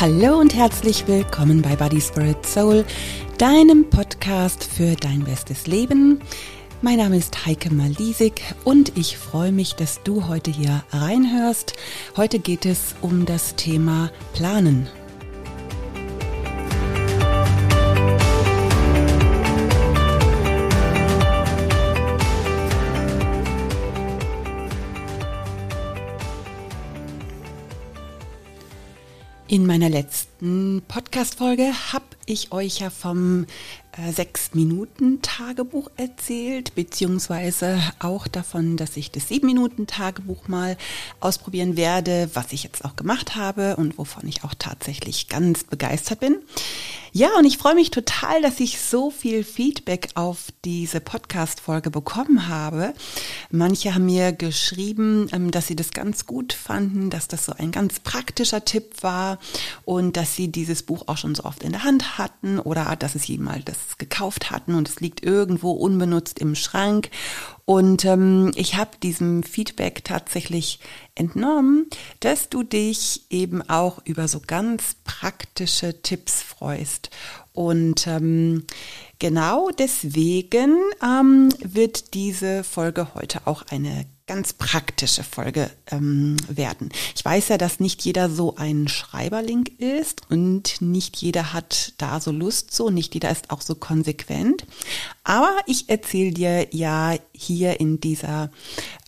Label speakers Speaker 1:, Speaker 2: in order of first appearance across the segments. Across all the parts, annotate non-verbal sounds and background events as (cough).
Speaker 1: Hallo und herzlich willkommen bei Body Spirit Soul, deinem Podcast für dein bestes Leben. Mein Name ist Heike Malisig und ich freue mich, dass du heute hier reinhörst. Heute geht es um das Thema Planen. In meiner letzten Podcast-Folge habe ich euch ja vom äh, sechs Minuten Tagebuch erzählt, beziehungsweise auch davon, dass ich das sieben Minuten Tagebuch mal ausprobieren werde, was ich jetzt auch gemacht habe und wovon ich auch tatsächlich ganz begeistert bin. Ja, und ich freue mich total, dass ich so viel Feedback auf diese Podcast-Folge bekommen habe. Manche haben mir geschrieben, ähm, dass sie das ganz gut fanden, dass das so ein ganz praktischer Tipp war und dass sie dieses Buch auch schon so oft in der Hand hatten oder dass es jemals das gekauft hatten und es liegt irgendwo unbenutzt im Schrank. Und ähm, ich habe diesem Feedback tatsächlich entnommen, dass du dich eben auch über so ganz praktische Tipps freust. Und ähm, genau deswegen ähm, wird diese Folge heute auch eine ganz praktische Folge ähm, werden. Ich weiß ja, dass nicht jeder so ein Schreiberling ist und nicht jeder hat da so Lust so, nicht jeder ist auch so konsequent. Aber ich erzähle dir ja hier in dieser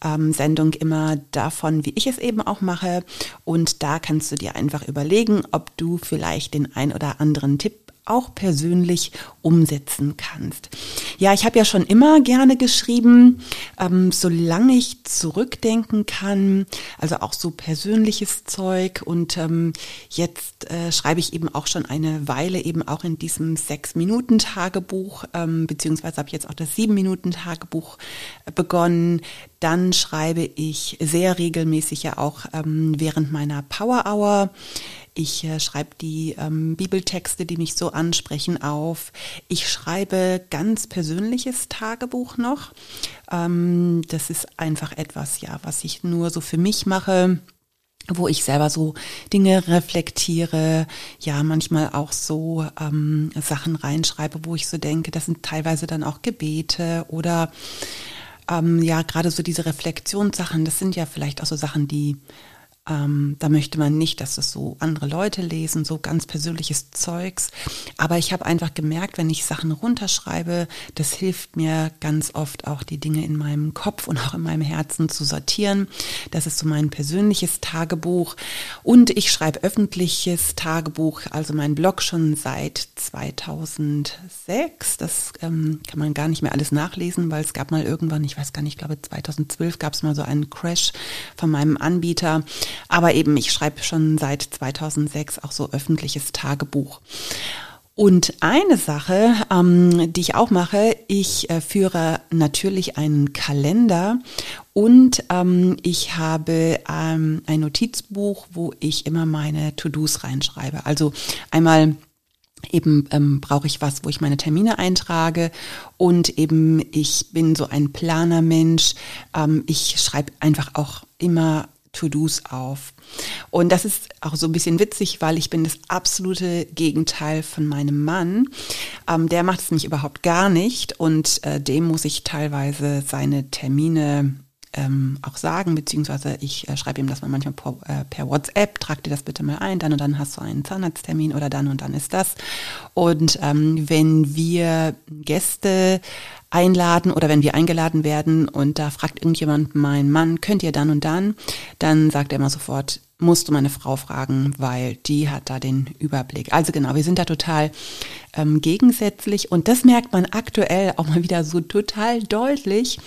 Speaker 1: ähm, Sendung immer davon, wie ich es eben auch mache. Und da kannst du dir einfach überlegen, ob du vielleicht den ein oder anderen Tipp auch persönlich umsetzen kannst. Ja, ich habe ja schon immer gerne geschrieben, ähm, solange ich zurückdenken kann, also auch so persönliches Zeug und ähm, jetzt äh, schreibe ich eben auch schon eine Weile eben auch in diesem Sechs-Minuten-Tagebuch, ähm, beziehungsweise habe jetzt auch das Sieben-Minuten-Tagebuch äh, begonnen. Dann schreibe ich sehr regelmäßig ja auch ähm, während meiner Power Hour ich äh, schreibe die ähm, Bibeltexte, die mich so ansprechen, auf. Ich schreibe ganz persönliches Tagebuch noch. Ähm, das ist einfach etwas, ja, was ich nur so für mich mache wo ich selber so Dinge reflektiere, ja, manchmal auch so ähm, Sachen reinschreibe, wo ich so denke, das sind teilweise dann auch Gebete oder ähm, ja, gerade so diese Reflexionssachen, das sind ja vielleicht auch so Sachen, die ähm, da möchte man nicht, dass es so andere Leute lesen, so ganz persönliches Zeugs. Aber ich habe einfach gemerkt, wenn ich Sachen runterschreibe, das hilft mir ganz oft auch die Dinge in meinem Kopf und auch in meinem Herzen zu sortieren. Das ist so mein persönliches Tagebuch. Und ich schreibe öffentliches Tagebuch, also mein Blog schon seit 2006. Das ähm, kann man gar nicht mehr alles nachlesen, weil es gab mal irgendwann, ich weiß gar nicht, ich glaube 2012 gab es mal so einen Crash von meinem Anbieter. Aber eben, ich schreibe schon seit 2006 auch so öffentliches Tagebuch. Und eine Sache, ähm, die ich auch mache, ich äh, führe natürlich einen Kalender und ähm, ich habe ähm, ein Notizbuch, wo ich immer meine To-Dos reinschreibe. Also einmal eben ähm, brauche ich was, wo ich meine Termine eintrage und eben ich bin so ein Planermensch. Ähm, ich schreibe einfach auch immer To-Dos auf. Und das ist auch so ein bisschen witzig, weil ich bin das absolute Gegenteil von meinem Mann. Ähm, der macht es nämlich überhaupt gar nicht und äh, dem muss ich teilweise seine Termine ähm, auch sagen, beziehungsweise ich äh, schreibe ihm das mal manchmal per, äh, per, WhatsApp, trag dir das bitte mal ein, dann und dann hast du einen Zahnarzttermin oder dann und dann ist das. Und ähm, wenn wir Gäste einladen oder wenn wir eingeladen werden und da fragt irgendjemand mein Mann, könnt ihr dann und dann, dann sagt er immer sofort, musst du meine Frau fragen, weil die hat da den Überblick. Also genau, wir sind da total ähm, gegensätzlich und das merkt man aktuell auch mal wieder so total deutlich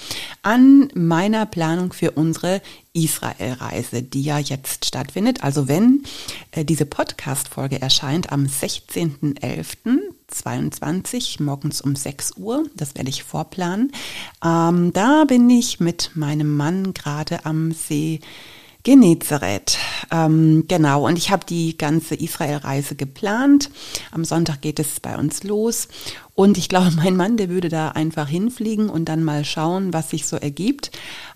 Speaker 1: an meiner Planung für unsere Israel-Reise, die ja jetzt stattfindet. Also wenn äh, diese Podcast-Folge erscheint am 16.11.22 morgens um 6 Uhr, das werde ich vorplanen, ähm, da bin ich mit meinem Mann gerade am See Genezareth. Ähm, genau, und ich habe die ganze Israel-Reise geplant. Am Sonntag geht es bei uns los. Und ich glaube, (laughs) mein Mann, der würde da einfach hinfliegen und dann mal schauen, was sich so ergibt.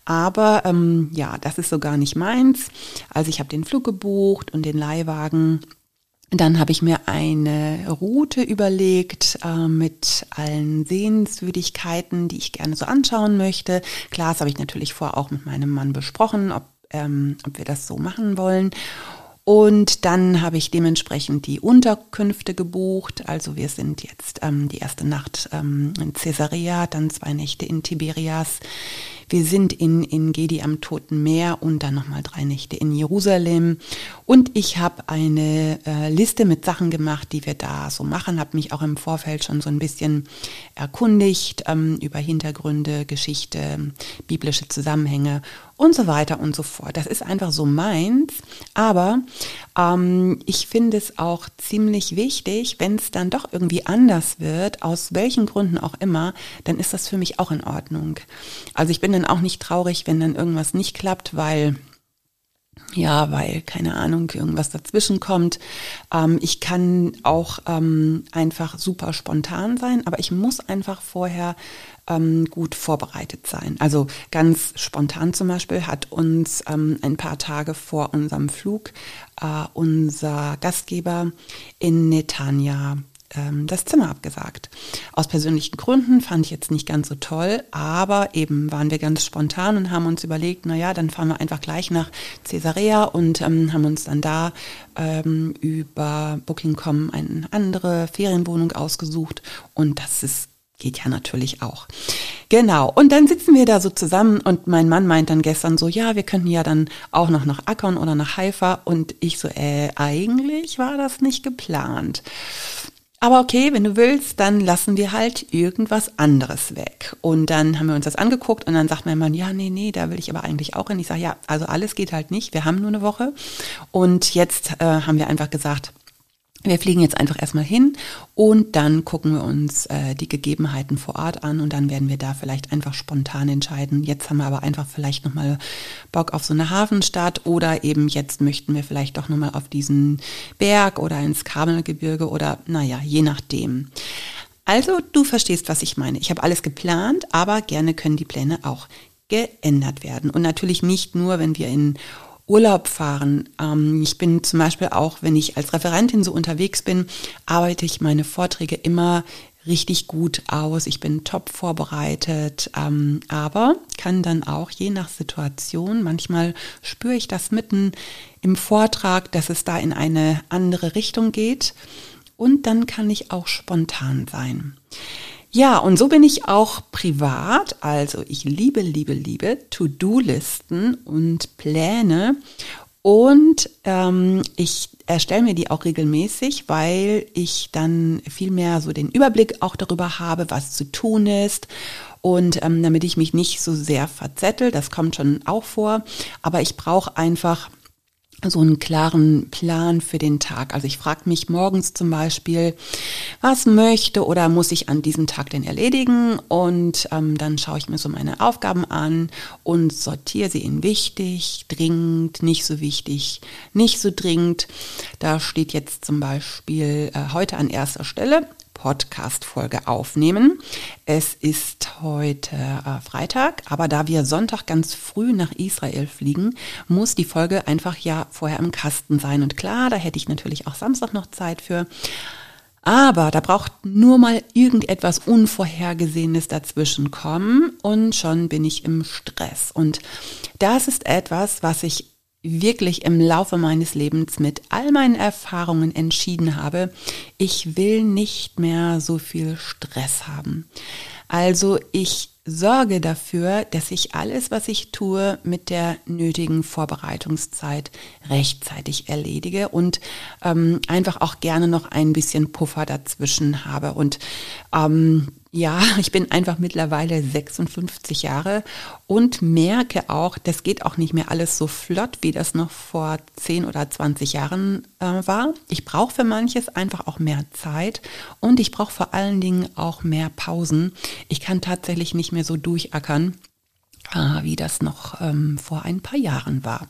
Speaker 1: Aber ähm, ja, das ist so gar nicht meins. Also ich habe den Flug gebucht und den Leihwagen Dann habe ich mir eine Route überlegt äh, mit allen Sehenswürdigkeiten, die ich gerne so anschauen möchte. Klar, das habe ich natürlich vorher auch mit meinem Mann besprochen, ob, ähm, ob wir das so machen wollen. Und dann habe ich dementsprechend die Unterkünfte gebucht. Also wir sind jetzt ähm, die erste Nacht ähm, in Caesarea, dann zwei Nächte in Tiberias. Wir sind in, in Gedi am Toten Meer und dann nochmal drei Nächte in Jerusalem. Und ich habe eine äh, Liste mit Sachen gemacht, die wir da so machen, habe mich auch im Vorfeld schon so ein bisschen erkundigt ähm, über Hintergründe, Geschichte, biblische Zusammenhänge und so weiter und so fort. Das ist einfach so meins. Aber ähm, ich finde es auch ziemlich wichtig, wenn es dann doch irgendwie anders wird, aus welchen Gründen auch immer, dann ist das für mich auch in Ordnung. Also ich bin dann auch nicht traurig, wenn dann irgendwas nicht klappt, weil ja, weil, keine Ahnung, irgendwas dazwischen kommt. Ähm, ich kann auch ähm, einfach super spontan sein, aber ich muss einfach vorher ähm, gut vorbereitet sein. Also ganz spontan zum Beispiel hat uns ähm, ein paar Tage vor unserem Flug äh, unser Gastgeber in Netanya ähm, das Zimmer abgesagt. Aus persönlichen Gründen fand ich jetzt nicht ganz so toll, aber eben waren wir ganz spontan und haben uns überlegt, naja, dann fahren wir einfach gleich nach Caesarea und ähm, haben uns dann da ähm, über Booking.com eine andere Ferienwohnung ausgesucht und das ist geht ja natürlich auch. Genau. Und dann sitzen wir da so zusammen und mein Mann meint dann gestern so, ja, wir könnten ja dann auch noch nach Akkon oder nach Haifa und ich so, äh, eigentlich war das nicht geplant. Aber okay, wenn du willst, dann lassen wir halt irgendwas anderes weg. Und dann haben wir uns das angeguckt und dann sagt mein Mann, ja, nee, nee, da will ich aber eigentlich auch hin. Ich sage, ja, also alles geht halt nicht. Wir haben nur eine Woche. Und jetzt äh, haben wir einfach gesagt, wir fliegen jetzt einfach erstmal hin und dann gucken wir uns äh, die Gegebenheiten vor Ort an und dann werden wir da vielleicht einfach spontan entscheiden. Jetzt haben wir aber einfach vielleicht nochmal Bock auf so eine Hafenstadt oder eben jetzt möchten wir vielleicht doch nochmal auf diesen Berg oder ins Kabelgebirge oder naja, je nachdem. Also du verstehst, was ich meine. Ich habe alles geplant, aber gerne können die Pläne auch geändert werden. Und natürlich nicht nur, wenn wir in Urlaub fahren. Ähm, ich bin zum Beispiel auch, wenn ich als Referentin so unterwegs bin, arbeite ich meine Vorträge immer richtig gut aus. Ich bin top vorbereitet, ähm, aber kann dann auch je nach Situation, manchmal spüre ich das mitten im Vortrag, dass es da in eine andere Richtung geht und dann kann ich auch spontan sein. Ja, und so bin ich auch privat. Also ich liebe, liebe, liebe To-Do-Listen und Pläne. Und ähm, ich erstelle mir die auch regelmäßig, weil ich dann viel mehr so den Überblick auch darüber habe, was zu tun ist. Und ähm, damit ich mich nicht so sehr verzettel, das kommt schon auch vor. Aber ich brauche einfach so einen klaren Plan für den Tag. Also ich frage mich morgens zum Beispiel, was möchte oder muss ich an diesem Tag denn erledigen? Und ähm, dann schaue ich mir so meine Aufgaben an und sortiere sie in wichtig, dringend, nicht so wichtig, nicht so dringend. Da steht jetzt zum Beispiel äh, heute an erster Stelle Podcast-Folge aufnehmen. Es ist heute äh, Freitag, aber da wir Sonntag ganz früh nach Israel fliegen, muss die Folge einfach ja vorher im Kasten sein. Und klar, da hätte ich natürlich auch Samstag noch Zeit für. Aber da braucht nur mal irgendetwas Unvorhergesehenes dazwischen kommen und schon bin ich im Stress. Und das ist etwas, was ich wirklich im Laufe meines Lebens mit all meinen Erfahrungen entschieden habe, ich will nicht mehr so viel Stress haben. Also ich sorge dafür, dass ich alles, was ich tue, mit der nötigen Vorbereitungszeit rechtzeitig erledige und ähm, einfach auch gerne noch ein bisschen Puffer dazwischen habe. Und ähm, ja, (laughs) ich bin einfach mittlerweile 56 Jahre und merke auch, das geht auch nicht mehr alles so flott, wie das noch vor 10 oder 20 Jahren äh, war. Ich brauche für manches einfach auch mehr Zeit und ich brauche vor allen Dingen auch mehr Pausen. Ich kann tatsächlich nicht mehr so durchackern wie das noch ähm, vor ein paar Jahren war.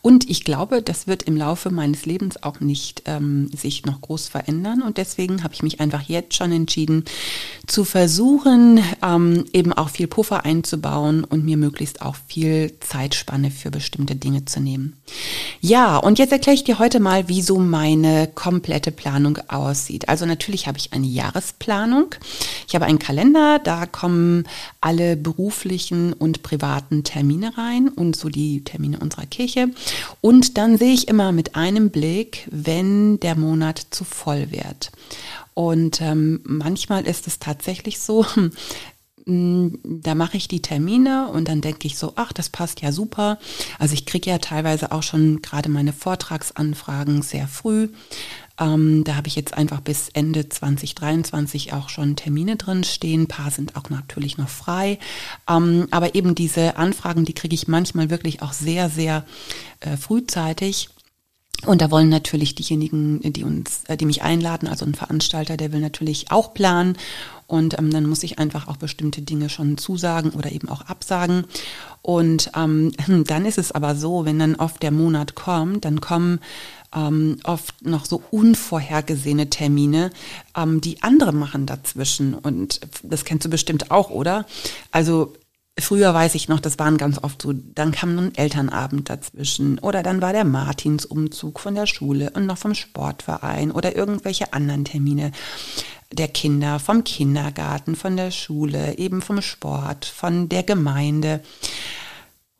Speaker 1: Und ich glaube, das wird im Laufe meines Lebens auch nicht ähm, sich noch groß verändern. Und deswegen habe ich mich einfach jetzt schon entschieden, zu versuchen, ähm, eben auch viel Puffer einzubauen und mir möglichst auch viel Zeitspanne für bestimmte Dinge zu nehmen. Ja, und jetzt erkläre ich dir heute mal, wie so meine komplette Planung aussieht. Also natürlich habe ich eine Jahresplanung. Ich habe einen Kalender, da kommen alle beruflichen und privaten privaten Termine rein und so die Termine unserer Kirche. Und dann sehe ich immer mit einem Blick, wenn der Monat zu voll wird. Und ähm, manchmal ist es tatsächlich so, (laughs) hm, da mache ich die Termine und dann denke ich so, ach, das passt ja super. Also ich kriege ja teilweise auch schon gerade meine Vortragsanfragen sehr früh. Ähm, da habe ich jetzt einfach bis Ende 2023 auch schon Termine drin stehen. Ein paar sind auch natürlich noch frei. Ähm, aber eben diese Anfragen, die kriege ich manchmal wirklich auch sehr, sehr äh, frühzeitig. Und da wollen natürlich diejenigen, die uns, äh, die mich einladen, also ein Veranstalter, der will natürlich auch planen. Und ähm, dann muss ich einfach auch bestimmte Dinge schon zusagen oder eben auch absagen. Und ähm, (clears throat) dann ist es aber so, wenn dann oft der Monat kommt, dann kommen ähm, oft noch so unvorhergesehene Termine, ähm, die andere machen dazwischen. Und das kennst du bestimmt auch, oder? Also Früher weiß ich noch, das waren ganz oft so, dann kam ein Elternabend dazwischen oder dann war der Martinsumzug von der Schule und noch vom Sportverein oder irgendwelche anderen Termine der Kinder, vom Kindergarten, von der Schule, eben vom Sport, von der Gemeinde.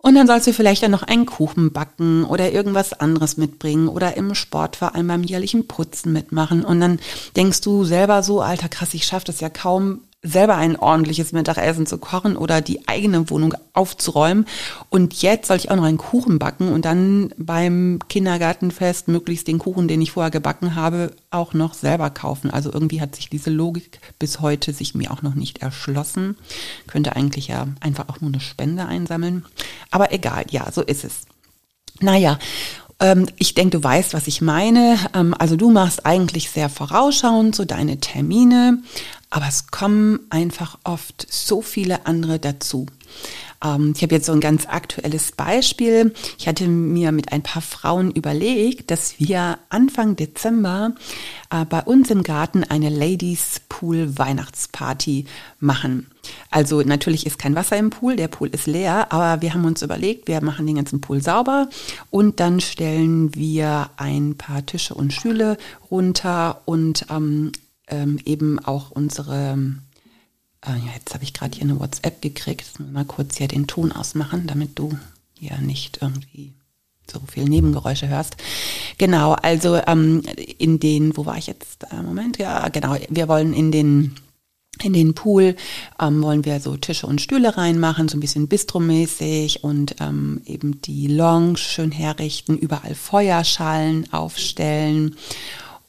Speaker 1: Und dann sollst du vielleicht dann noch einen Kuchen backen oder irgendwas anderes mitbringen oder im Sportverein beim jährlichen Putzen mitmachen. Und dann denkst du selber so, alter krass, ich schaffe das ja kaum selber ein ordentliches Mittagessen zu kochen oder die eigene Wohnung aufzuräumen. Und jetzt soll ich auch noch einen Kuchen backen und dann beim Kindergartenfest möglichst den Kuchen, den ich vorher gebacken habe, auch noch selber kaufen. Also irgendwie hat sich diese Logik bis heute sich mir auch noch nicht erschlossen. Könnte eigentlich ja einfach auch nur eine Spende einsammeln. Aber egal, ja, so ist es. Naja, ähm, ich denke, du weißt, was ich meine. Ähm, also du machst eigentlich sehr vorausschauend so deine Termine, aber es kommen einfach oft so viele andere dazu. Ähm, ich habe jetzt so ein ganz aktuelles Beispiel. Ich hatte mir mit ein paar Frauen überlegt, dass wir Anfang Dezember äh, bei uns im Garten eine Ladies Pool Weihnachtsparty machen. Also natürlich ist kein Wasser im Pool, der Pool ist leer, aber wir haben uns überlegt, wir machen den ganzen Pool sauber und dann stellen wir ein paar Tische und Stühle runter und ähm, ähm, eben auch unsere äh, jetzt habe ich gerade hier eine WhatsApp gekriegt. Mal kurz hier den Ton ausmachen, damit du hier nicht irgendwie so viel Nebengeräusche hörst. Genau, also ähm, in den, wo war ich jetzt? Äh, Moment, ja, genau, wir wollen in den in den Pool ähm, wollen wir so Tische und Stühle reinmachen, so ein bisschen bistromäßig und ähm, eben die Lounge schön herrichten, überall Feuerschalen aufstellen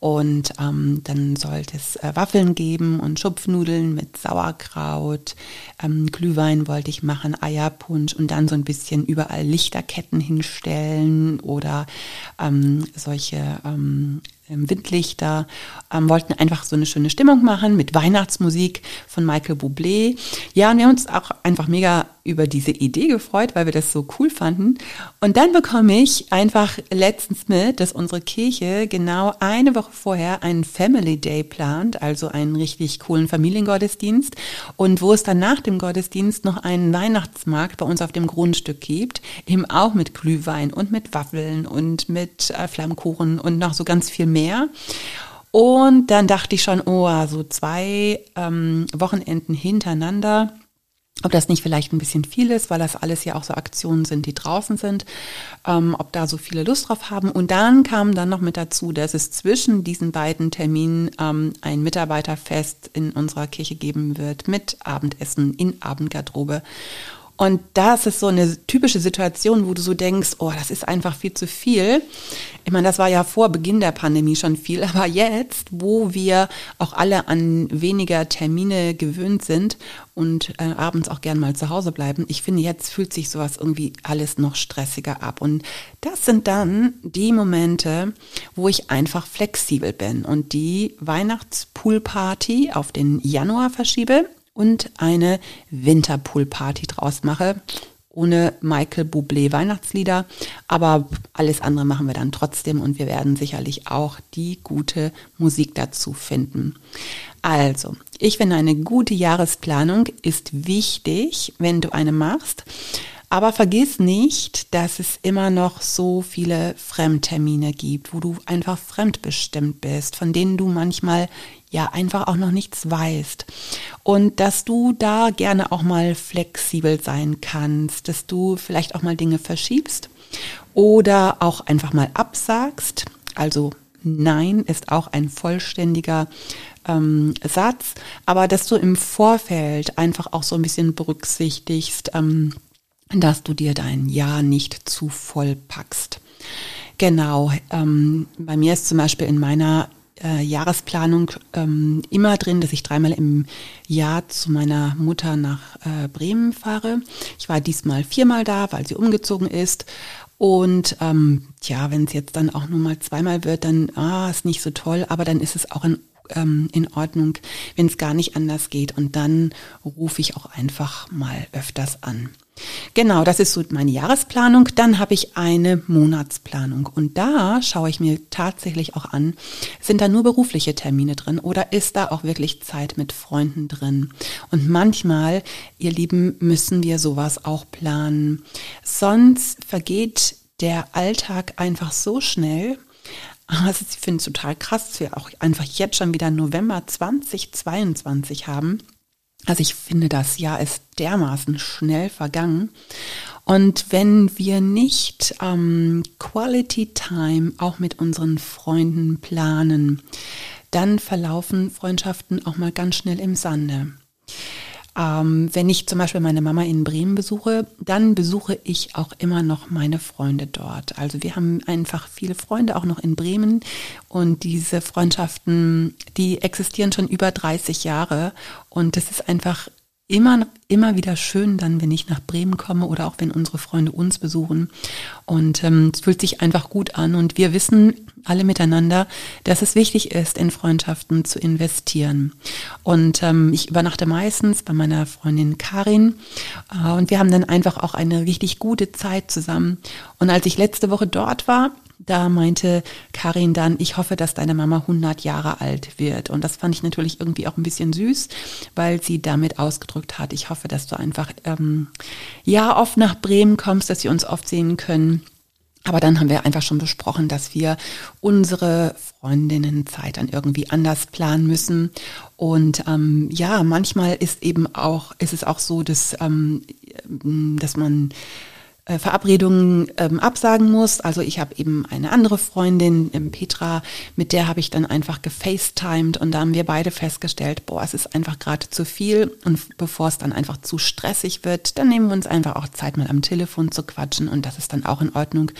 Speaker 1: und ähm, dann sollte es äh, Waffeln geben und Schupfnudeln mit Sauerkraut. Ähm, Glühwein wollte ich machen, Eierpunsch und dann so ein bisschen überall Lichterketten hinstellen oder ähm, solche ähm, ähm, Windlichter, ähm, wollten einfach so eine schöne Stimmung machen mit Weihnachtsmusik von Michael Bublé. Ja, und wir haben uns auch einfach mega über diese Idee gefreut, weil wir das so cool fanden. Und dann bekomme ich einfach letztens mit, dass unsere Kirche genau eine Woche vorher einen Family Day plant, also einen richtig coolen Familiengottesdienst. Und wo es dann nach dem Gottesdienst noch einen Weihnachtsmarkt bei uns auf dem Grundstück gibt, eben auch mit Glühwein und mit Waffeln und mit äh, Flammkuchen und noch so ganz viel mehr. Und dann dachte ich schon, oh, so zwei ähm, Wochenenden hintereinander ob das nicht vielleicht ein bisschen viel ist, weil das alles ja auch so Aktionen sind, die draußen sind, ähm, ob da so viele Lust drauf haben. Und dann kam dann noch mit dazu, dass es zwischen diesen beiden Terminen ähm, ein Mitarbeiterfest in unserer Kirche geben wird mit Abendessen in Abendgarderobe. Und das ist so eine typische Situation, wo du so denkst, oh, das ist einfach viel zu viel. Ich meine, das war ja vor Beginn der Pandemie schon viel, (laughs) aber jetzt, wo wir auch alle an weniger Termine gewöhnt sind und äh, abends auch gern mal zu Hause bleiben, ich finde, jetzt fühlt sich sowas irgendwie alles noch stressiger ab. Und das sind dann die Momente, wo ich einfach flexibel bin und die Weihnachtspoolparty auf den Januar verschiebe und eine Winterpoolparty draus mache. ohne Michael Bublé Weihnachtslieder. Aber alles andere machen wir dann trotzdem und wir werden sicherlich auch die gute Musik dazu finden. Also, ich finde, eine gute Jahresplanung ist wichtig, wenn du eine machst. Aber vergiss nicht, dass es immer noch so viele Fremdtermine gibt, wo du einfach fremdbestimmt bist, von denen du manchmal ja einfach auch noch nichts weißt. Und dass du da gerne auch mal flexibel sein kannst, dass du vielleicht auch mal Dinge verschiebst oder auch einfach mal absagst. Also Nein ist auch ein vollständiger ähm, Satz, aber dass du im Vorfeld einfach auch so ein bisschen berücksichtigst, ähm, dass du dir dein Ja nicht zu voll packst. Genau, ähm, bei mir ist zum Beispiel in meiner äh, Jahresplanung ähm, immer drin, dass ich dreimal im Jahr zu meiner Mutter nach äh, Bremen fahre. Ich war diesmal viermal da, weil sie umgezogen ist. Und ähm, ja, wenn es jetzt dann auch nur mal zweimal wird, dann ah, ist nicht so toll, aber dann ist es auch in ähm, in Ordnung, wenn es gar nicht anders geht. Und dann rufe ich auch einfach mal öfters an. Genau, das ist so meine Jahresplanung. Dann habe ich eine Monatsplanung und da schaue ich mir tatsächlich auch an, sind da nur berufliche Termine drin oder ist da auch wirklich Zeit mit Freunden drin? Und manchmal, ihr Lieben, müssen wir sowas auch planen. Sonst vergeht der Alltag einfach so schnell. Also ich finde es total krass, dass wir auch einfach jetzt schon wieder November 2022 haben. Also ich finde, das Jahr ist dermaßen schnell vergangen. Und wenn wir nicht ähm, Quality Time auch mit unseren Freunden planen, dann verlaufen Freundschaften auch mal ganz schnell im Sande. Ähm, wenn ich zum Beispiel meine Mama in Bremen besuche, dann besuche ich auch immer noch meine Freunde dort. Also wir haben einfach viele Freunde auch noch in Bremen und diese Freundschaften, die existieren schon über 30 Jahre und das ist einfach immer, immer wieder schön dann, wenn ich nach Bremen komme oder auch wenn unsere Freunde uns besuchen. Und ähm, es fühlt sich einfach gut an. Und wir wissen alle miteinander, dass es wichtig ist, in Freundschaften zu investieren. Und ähm, ich übernachte meistens bei meiner Freundin Karin. Äh, und wir haben dann einfach auch eine richtig gute Zeit zusammen. Und als ich letzte Woche dort war, da meinte Karin dann, ich hoffe, dass deine Mama 100 Jahre alt wird. Und das fand ich natürlich irgendwie auch ein bisschen süß, weil sie damit ausgedrückt hat, ich hoffe, dass du einfach, ähm, ja, oft nach Bremen kommst, dass wir uns oft sehen können. Aber dann haben wir einfach schon besprochen, dass wir unsere Freundinnenzeit dann irgendwie anders planen müssen. Und ähm, ja, manchmal ist eben auch, ist es auch so, dass, ähm, dass man äh, Verabredungen ähm, absagen muss. Also ich habe eben eine andere Freundin, ähm, Petra, mit der habe ich dann einfach gefacetimed und da haben wir beide festgestellt, boah, es ist einfach gerade zu viel und bevor es dann einfach zu stressig wird, dann nehmen wir uns einfach auch Zeit mal am Telefon zu quatschen und das ist dann auch in Ordnung.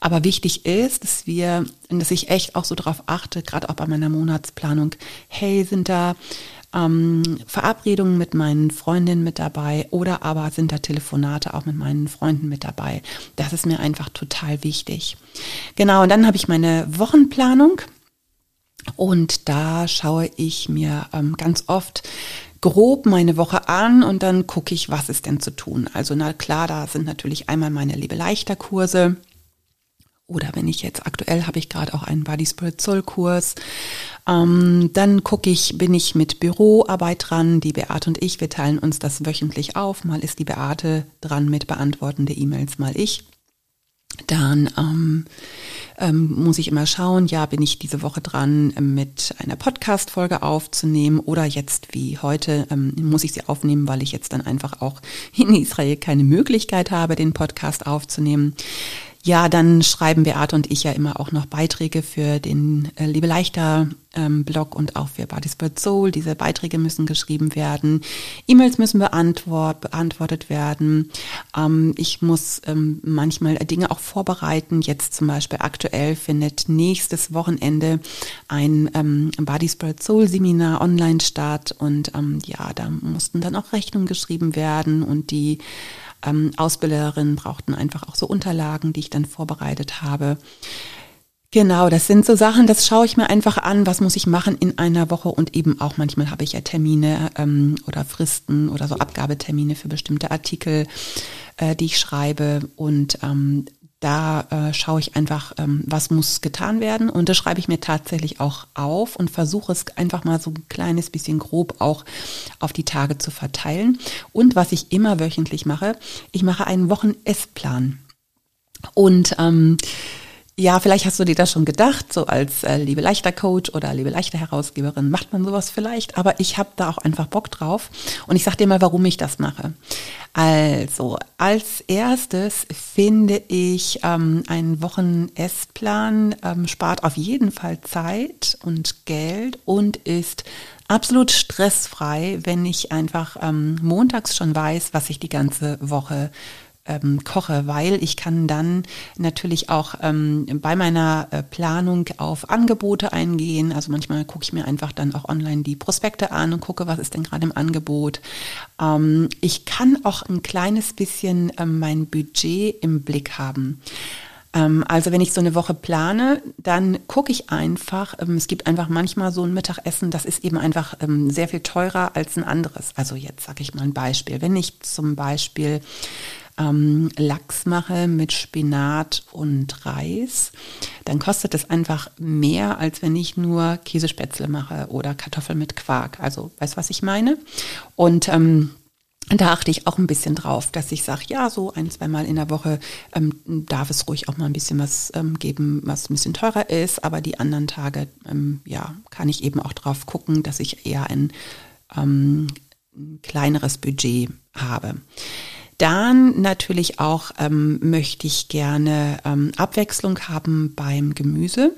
Speaker 1: Aber wichtig ist, dass wir, dass ich echt auch so darauf achte, gerade auch bei meiner Monatsplanung, hey, sind da ähm, Verabredungen mit meinen Freundinnen mit dabei oder aber sind da Telefonate auch mit meinen Freunden mit dabei. Das ist mir einfach total wichtig. Genau, und dann habe ich meine Wochenplanung und da schaue ich mir ähm, ganz oft grob meine Woche an und dann gucke ich, was ist denn zu tun. Also na klar, da sind natürlich einmal meine Liebe leichter Kurse oder wenn ich jetzt aktuell habe ich gerade auch einen Body Spirit Soul Kurs. Ähm, dann gucke ich, bin ich mit Büroarbeit dran. Die Beate und ich, wir teilen uns das wöchentlich auf. Mal ist die Beate dran mit beantwortende E-Mails, mal ich. Dann ähm, ähm, muss ich immer schauen, ja, bin ich diese Woche dran, ähm, mit einer Podcast-Folge aufzunehmen oder jetzt wie heute ähm, muss ich sie aufnehmen, weil ich jetzt dann einfach auch in Israel keine Möglichkeit habe, den Podcast aufzunehmen. Ja, dann schreiben Beate und ich ja immer auch noch Beiträge für den äh, Liebe Leichter ähm, Blog und auch für Bodies Bird Soul. Diese Beiträge müssen geschrieben werden. E-Mails müssen beantwort, beantwortet werden. Ähm, ich muss ähm, manchmal Dinge auch vorbereiten. Jetzt zum Beispiel aktuell findet nächstes Wochenende ein ähm, Bodies Bird Soul Seminar online statt und ähm, ja, da mussten dann auch Rechnungen geschrieben werden und die ähm, Ausbilderinnen brauchten einfach auch so Unterlagen, die ich dann vorbereitet habe. Genau, das sind so Sachen, das schaue ich mir einfach an, was muss ich machen in einer Woche und eben auch manchmal habe ich ja Termine ähm, oder Fristen oder so Abgabetermine für bestimmte Artikel. äh, die ich schreibe und ähm, da äh, schaue ich einfach, ähm, was muss getan werden und das schreibe ich mir tatsächlich auch auf und versuche es einfach mal so ein kleines bisschen grob auch auf die Tage zu verteilen. Und was ich immer wöchentlich mache, ich mache einen Wochen-Essplan. Und ähm, ja, vielleicht hast du dir das schon gedacht, so als äh, Liebe Leichter Coach oder Liebe Leichter Herausgeberin macht man sowas vielleicht, aber ich habe da auch einfach Bock drauf und ich sag dir mal, warum ich das mache. Also, als erstes finde ich, ähm, ein Wochen-Essplan ähm, spart auf jeden Fall Zeit und Geld und ist absolut stressfrei, wenn ich einfach ähm, montags schon weiß, was ich die ganze Woche ähm, koche, weil ich kann dann natürlich auch ähm, bei meiner äh, Planung auf Angebote eingehen. Also manchmal gucke ich mir einfach dann auch online die Prospekte an und gucke, was ist denn gerade im Angebot. Ähm, ich kann auch ein kleines bisschen ähm, mein Budget im Blick haben. Ähm, also wenn ich so eine Woche plane, dann gucke ich einfach, ähm, es gibt einfach manchmal so ein Mittagessen, das ist eben einfach sehr viel teurer als ein anderes. Also jetzt sage ich mal ein Beispiel. Wenn ich zum Beispiel ähm, Lachs mache mit Spinat und Reis, dann kostet es einfach mehr, als wenn ich nur Käsespätzle mache oder Kartoffeln mit Quark. Also, weißt was ich meine? Und ähm, da achte ich auch ein bisschen drauf, dass ich sage, ja, so ein, zweimal in der Woche ähm, darf es ruhig auch mal ein bisschen was ähm, geben, was ein bisschen teurer ist, aber die anderen Tage, ähm, ja, kann ich eben auch drauf gucken, dass ich eher ein ähm, kleineres Budget habe. Dann natürlich auch ähm, möchte ich gerne ähm, Abwechslung haben beim Gemüse.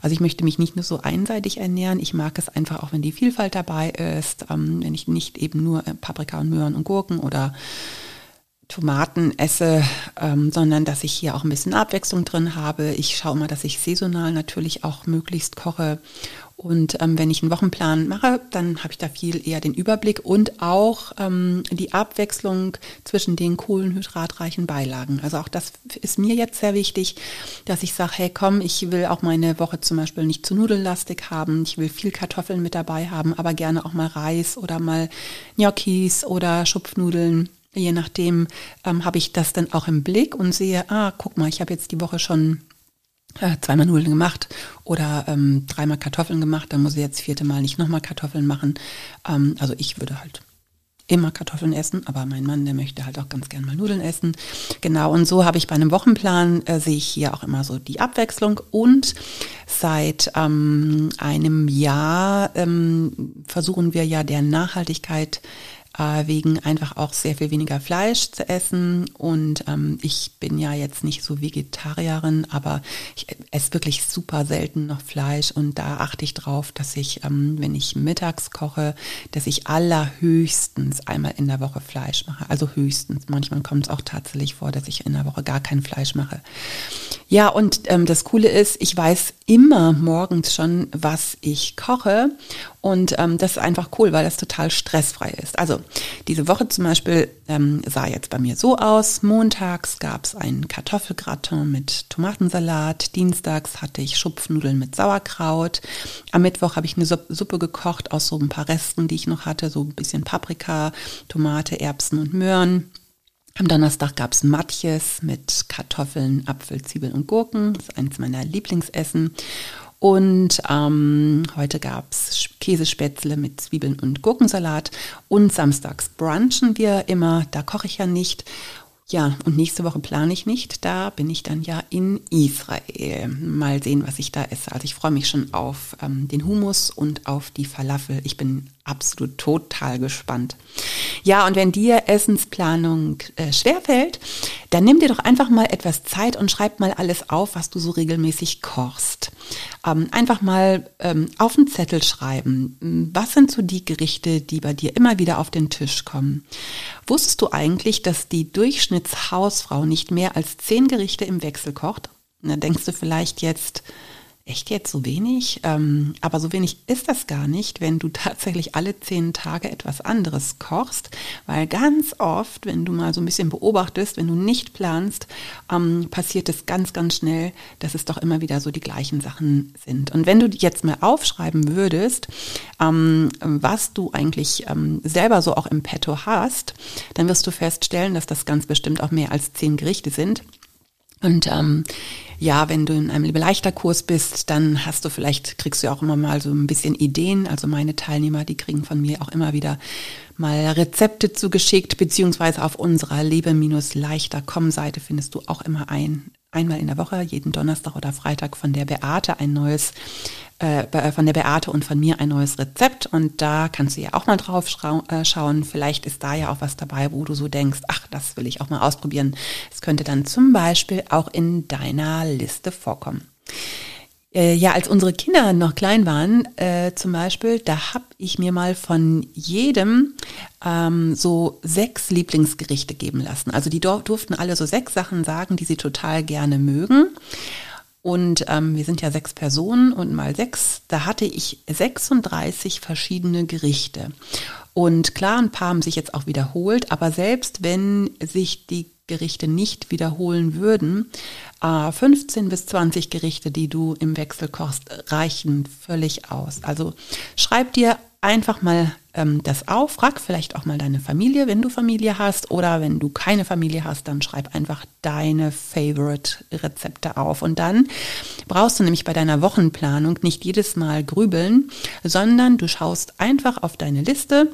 Speaker 1: Also ich möchte mich nicht nur so einseitig ernähren. Ich mag es einfach auch, wenn die Vielfalt dabei ist, ähm, wenn ich nicht eben nur äh, Paprika und Möhren und Gurken oder Tomaten esse, ähm, sondern dass ich hier auch ein bisschen Abwechslung drin habe. Ich schaue mal, dass ich saisonal natürlich auch möglichst koche und ähm, wenn ich einen Wochenplan mache, dann habe ich da viel eher den Überblick und auch ähm, die Abwechslung zwischen den kohlenhydratreichen Beilagen. Also auch das ist mir jetzt sehr wichtig, dass ich sage, hey komm, ich will auch meine Woche zum Beispiel nicht zu nudellastig haben. Ich will viel Kartoffeln mit dabei haben, aber gerne auch mal Reis oder mal Gnocchis oder Schupfnudeln. Je nachdem ähm, habe ich das dann auch im Blick und sehe, ah, guck mal, ich habe jetzt die Woche schon äh, zweimal Nudeln gemacht oder ähm, dreimal Kartoffeln gemacht, dann muss ich jetzt vierte Mal nicht nochmal Kartoffeln machen. Ähm, also ich würde halt immer Kartoffeln essen, aber mein Mann, der möchte halt auch ganz gern mal Nudeln essen. Genau, und so habe ich bei einem Wochenplan, äh, sehe ich hier auch immer so die Abwechslung und seit ähm, einem Jahr ähm, versuchen wir ja der Nachhaltigkeit äh, wegen einfach auch sehr viel weniger Fleisch zu essen. Und ähm, ich bin ja jetzt nicht so Vegetarierin, aber ich esse wirklich super selten noch Fleisch und da achte ich drauf, dass ich, ähm, wenn ich mittags koche, dass ich allerhöchstens einmal in der Woche Fleisch mache. Also höchstens. Manchmal kommt es auch tatsächlich vor, dass ich in der Woche gar kein Fleisch mache. Ja, und ähm, das Coole ist, ich weiß immer morgens schon, was ich koche. Und ähm, das ist einfach cool, weil das total stressfrei ist. Also diese Woche zum Beispiel ähm, sah jetzt bei mir so aus. Montags gab es einen Kartoffelgratin mit Tomatensalat. Dienstags hatte ich Schupfnudeln mit Sauerkraut. Am Mittwoch habe ich eine Suppe gekocht aus so ein paar Resten, die ich noch hatte. So ein bisschen Paprika, Tomate, Erbsen und Möhren. Am Donnerstag gab es Matjes mit Kartoffeln, Apfel, Zwiebeln und Gurken. Das ist eins meiner Lieblingsessen. Und ähm, heute gab es Käsespätzle mit Zwiebeln und Gurkensalat. Und samstags brunchen wir immer. Da koche ich ja nicht. Ja, und nächste Woche plane ich nicht. Da bin ich dann ja in Israel. Mal sehen, was ich da esse. Also ich freue mich schon auf ähm, den Hummus und auf die Falafel. Ich bin absolut total gespannt. Ja, und wenn dir Essensplanung äh, schwerfällt, dann nimm dir doch einfach mal etwas Zeit und schreib mal alles auf, was du so regelmäßig kochst. Ähm, einfach mal ähm, auf den Zettel schreiben. Was sind so die Gerichte, die bei dir immer wieder auf den Tisch kommen? Wusstest du eigentlich, dass die Durchschnittshausfrau nicht mehr als zehn Gerichte im Wechsel kocht? Da denkst du vielleicht jetzt, echt jetzt so wenig? Ähm, aber so wenig ist das gar nicht, wenn du (laughs) tatsächlich alle zehn Tage etwas anderes kochst, weil ganz oft, wenn du mal so ein bisschen beobachtest, wenn du nicht planst, ähm, passiert es ganz, ganz schnell, dass es doch immer wieder so die gleichen Sachen sind. Und wenn du jetzt mal aufschreiben würdest, ähm, was du eigentlich ähm, selber so auch im Petto hast, dann wirst du feststellen, dass das ganz bestimmt auch mehr als zehn Gerichte sind. Und ähm, ja, wenn du in einem Leichterkurs bist, dann hast du vielleicht, kriegst du auch immer mal so ein bisschen Ideen. Also meine Teilnehmer, die kriegen von mir auch immer wieder mal Rezepte zugeschickt, beziehungsweise auf unserer lebe-leichter.com-Seite findest du auch immer ein, einmal in der Woche, jeden Donnerstag oder Freitag von der Beate ein neues, äh, von der Beate und von mir ein neues Rezept. Und da kannst du ja auch mal drauf äh, schauen. Vielleicht ist da ja auch was dabei, wo du so denkst, ach, das will ich auch mal ausprobieren. Es könnte dann zum Beispiel auch in deiner Liste vorkommen. Äh, ja, als unsere Kinder noch klein waren, äh, zum Beispiel, da habe ich mir mal von jedem ähm, so sechs Lieblingsgerichte geben lassen. Also die durften alle so sechs Sachen sagen, die sie total gerne mögen. Und ähm, wir sind ja sechs Personen und mal sechs, da hatte ich 36 verschiedene Gerichte. Und klar, ein paar haben sich jetzt auch wiederholt, aber selbst wenn sich die Gerichte nicht wiederholen würden. Äh, 15 bis 20 Gerichte, die du im Wechsel kochst, reichen völlig aus. Also schreib dir einfach mal ähm, das auf, frag vielleicht auch mal deine Familie, wenn du Familie hast oder wenn du keine Familie hast, dann schreib einfach deine Favorite Rezepte auf und dann brauchst du nämlich bei deiner Wochenplanung nicht jedes Mal grübeln, sondern du schaust einfach auf deine Liste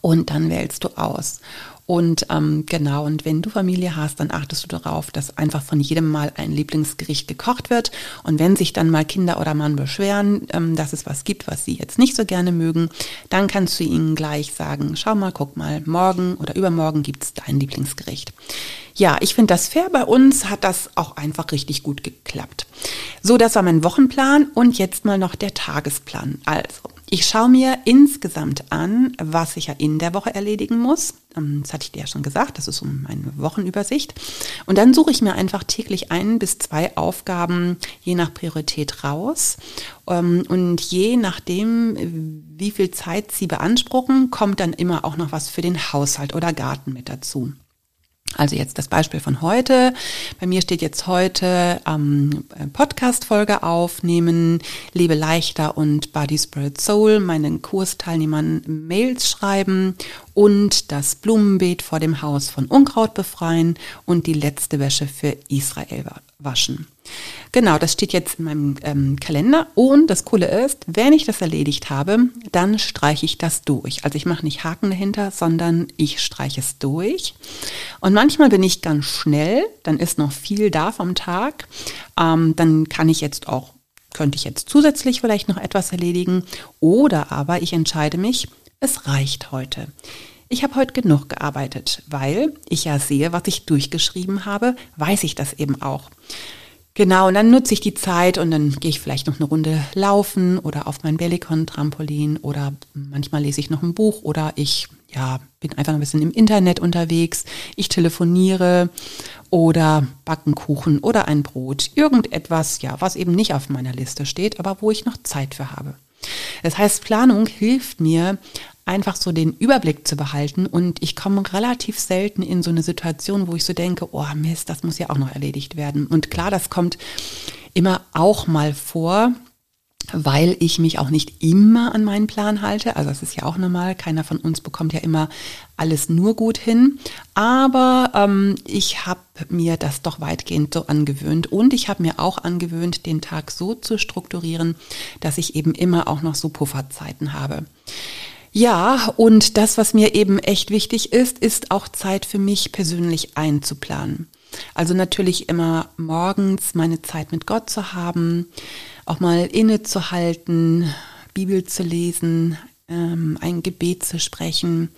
Speaker 1: und dann wählst du aus. Und ähm, genau, und wenn du Familie hast, dann achtest du darauf, dass einfach von jedem Mal ein Lieblingsgericht gekocht wird. Und wenn sich dann mal Kinder oder Mann beschweren, ähm, dass es was gibt, was sie jetzt nicht so gerne mögen, dann kannst du ihnen gleich sagen, schau mal, guck mal, morgen oder übermorgen gibt's dein Lieblingsgericht. Ja, ich finde das fair. Bei uns hat das auch einfach richtig gut geklappt. So, das war mein Wochenplan und jetzt mal noch der Tagesplan. Also, ich schaue mir insgesamt an, was ich ja in der Woche erledigen muss. Ähm, das hatte ich dir ja schon gesagt, das ist so meine Wochenübersicht. Und dann suche ich mir einfach täglich ein bis zwei Aufgaben je nach Priorität raus. Ähm, und je nachdem, wie viel Zeit sie beanspruchen, kommt dann immer auch noch was für den Haushalt oder Garten mit dazu. Also jetzt das Beispiel von heute. Bei mir steht jetzt heute ähm, Podcast-Folge aufnehmen, Lebe leichter und Body Spirit Soul, meinen Kursteilnehmern Mails schreiben und das Blumenbeet vor dem Haus von Unkraut befreien und die letzte Wäsche für Israel waschen. Genau, das steht jetzt in meinem ähm, Kalender. Und das Coole ist, wenn ich das erledigt habe, dann streiche ich das durch. Also ich mache nicht Haken dahinter, sondern ich streiche es durch. Und manchmal bin ich ganz schnell, dann ist noch viel da vom Tag. Ähm, dann kann ich jetzt auch, könnte ich jetzt zusätzlich vielleicht noch etwas erledigen. Oder aber ich entscheide mich, es reicht heute. Ich habe heute genug gearbeitet, weil ich ja sehe, was ich durchgeschrieben habe, weiß ich das eben auch. Genau, und dann nutze ich die Zeit und dann gehe ich vielleicht noch eine Runde laufen oder auf mein Bellicon-Trampolin oder manchmal lese ich noch ein Buch oder ich ja, bin einfach ein bisschen im Internet unterwegs, ich telefoniere oder backen Kuchen oder ein Brot, irgendetwas, ja, was eben nicht auf meiner Liste steht, aber wo ich noch Zeit für habe. Das heißt, Planung hilft mir, einfach so den Überblick zu behalten und ich komme relativ selten in so eine Situation, wo ich so denke, oh Mist, das muss ja auch noch erledigt werden. Und klar, das kommt immer auch mal vor, weil ich mich auch nicht immer an meinen Plan halte. Also das ist ja auch normal. Keiner von uns bekommt ja immer alles nur gut hin. Aber ähm, ich habe mir das doch weitgehend so angewöhnt. Und ich habe mir auch angewöhnt, den Tag so zu strukturieren, dass ich eben immer auch noch so Pufferzeiten habe. Ja, und das, was mir eben echt wichtig ist, ist auch Zeit für mich persönlich einzuplanen. Also natürlich immer morgens meine Zeit mit Gott zu haben, auch mal innezuhalten, Bibel zu lesen, ähm, ein Gebet zu sprechen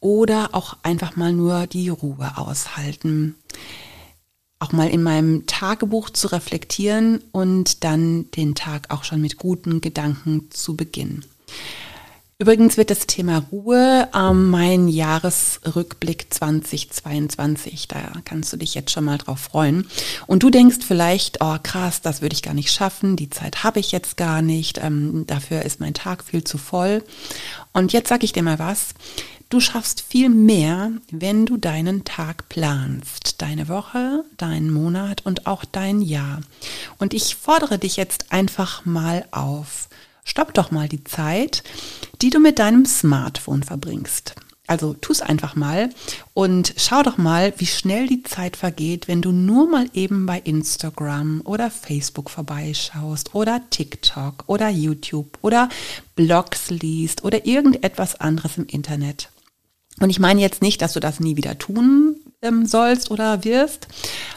Speaker 1: oder auch einfach mal nur die Ruhe aushalten. Auch mal in meinem Tagebuch zu reflektieren und dann den Tag auch schon mit guten Gedanken zu beginnen. Übrigens wird das Thema Ruhe ähm, mein Jahresrückblick 2022. Da kannst du dich jetzt schon mal drauf freuen. Und du denkst vielleicht, oh krass, das würde ich gar nicht schaffen, die Zeit habe ich jetzt gar nicht, ähm, dafür ist mein Tag viel zu voll. Und jetzt sage ich dir mal was. Du schaffst viel mehr, wenn du deinen Tag planst, deine Woche, deinen Monat und auch dein Jahr. Und ich fordere dich jetzt einfach mal auf. Stopp doch mal die Zeit, die du mit deinem Smartphone verbringst. Also tu es einfach mal und schau doch mal, wie schnell die Zeit vergeht, wenn du nur mal eben bei Instagram oder Facebook vorbeischaust oder TikTok oder YouTube oder Blogs liest oder irgendetwas anderes im Internet. Und ich meine jetzt nicht, dass du das nie wieder tun ähm, sollst oder wirst,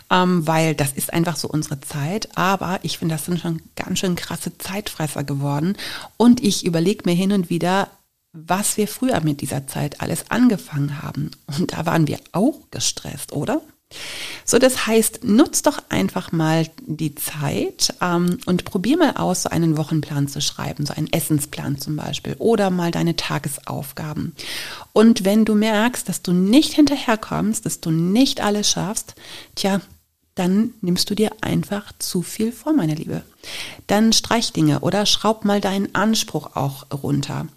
Speaker 1: ähm, weil das ist einfach so unsere Zeit. Aber ich finde, das sind schon ganz schön krasse Zeitfresser geworden. Und ich überlege mir hin und wieder, was wir früher mit dieser Zeit alles angefangen haben. Und da waren wir auch gestresst, oder? So, das heißt, nutz doch einfach mal die Zeit ähm, und probier mal aus, so einen Wochenplan zu schreiben, so einen Essensplan zum Beispiel oder mal deine Tagesaufgaben. Und wenn du merkst, dass du nicht hinterherkommst, dass du nicht alles schaffst, tja, dann nimmst du dir einfach zu viel vor, meine Liebe. Dann streich Dinge oder schraub mal deinen Anspruch auch runter.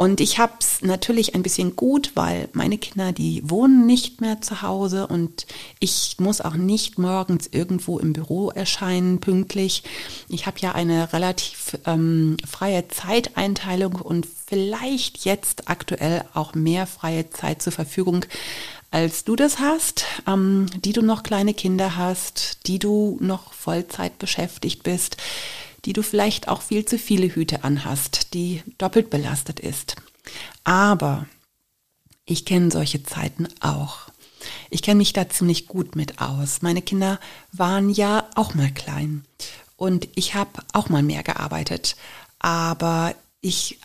Speaker 1: Und ich habe es natürlich ein bisschen gut, weil meine Kinder, die wohnen nicht mehr zu Hause und ich muss auch nicht morgens irgendwo im Büro erscheinen, pünktlich. Ich habe ja eine relativ ähm, freie Zeiteinteilung und vielleicht jetzt aktuell auch mehr freie Zeit zur Verfügung als du das hast, ähm, die du noch kleine Kinder hast, die du noch Vollzeit beschäftigt bist, die du vielleicht auch viel zu viele Hüte anhast, die doppelt belastet ist. Aber ich kenne solche Zeiten auch. Ich kenne mich da ziemlich gut mit aus. Meine Kinder waren ja auch mal klein und ich habe auch mal mehr gearbeitet. Aber ich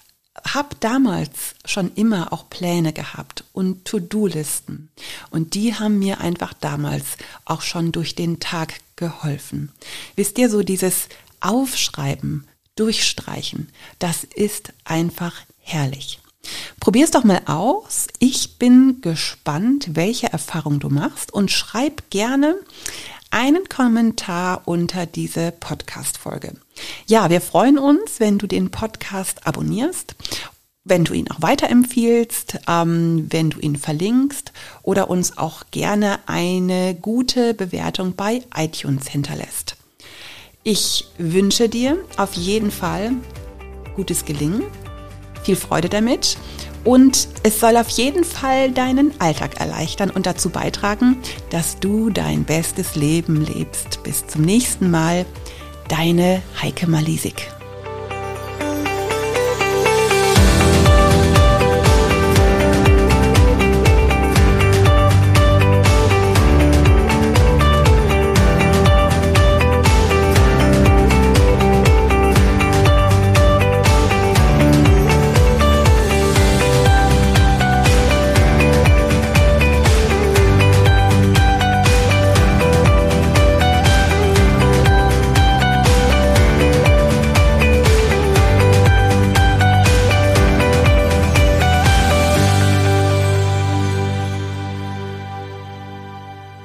Speaker 1: habe damals schon immer auch Pläne gehabt und To-Do-Listen. Und die haben mir einfach damals auch schon durch den Tag geholfen. Wisst ihr, so dieses Aufschreiben, Durchstreichen, das ist einfach herrlich. Probier's doch mal aus. Ich bin gespannt, welche Erfahrung du machst und schreib gerne einen Kommentar unter diese Podcast-Folge. Ja, wir freuen uns, wenn du den Podcast abonnierst, wenn du ihn auch weiterempfiehlst, ähm, wenn du ihn verlinkst oder uns auch gerne eine gute Bewertung bei iTunes hinterlässt. Ich wünsche dir auf jeden Fall gutes Gelingen, viel Freude damit und es soll auf jeden Fall deinen Alltag erleichtern und dazu beitragen, dass du dein bestes Leben lebst. Bis zum nächsten Mal, deine Heike Malisik.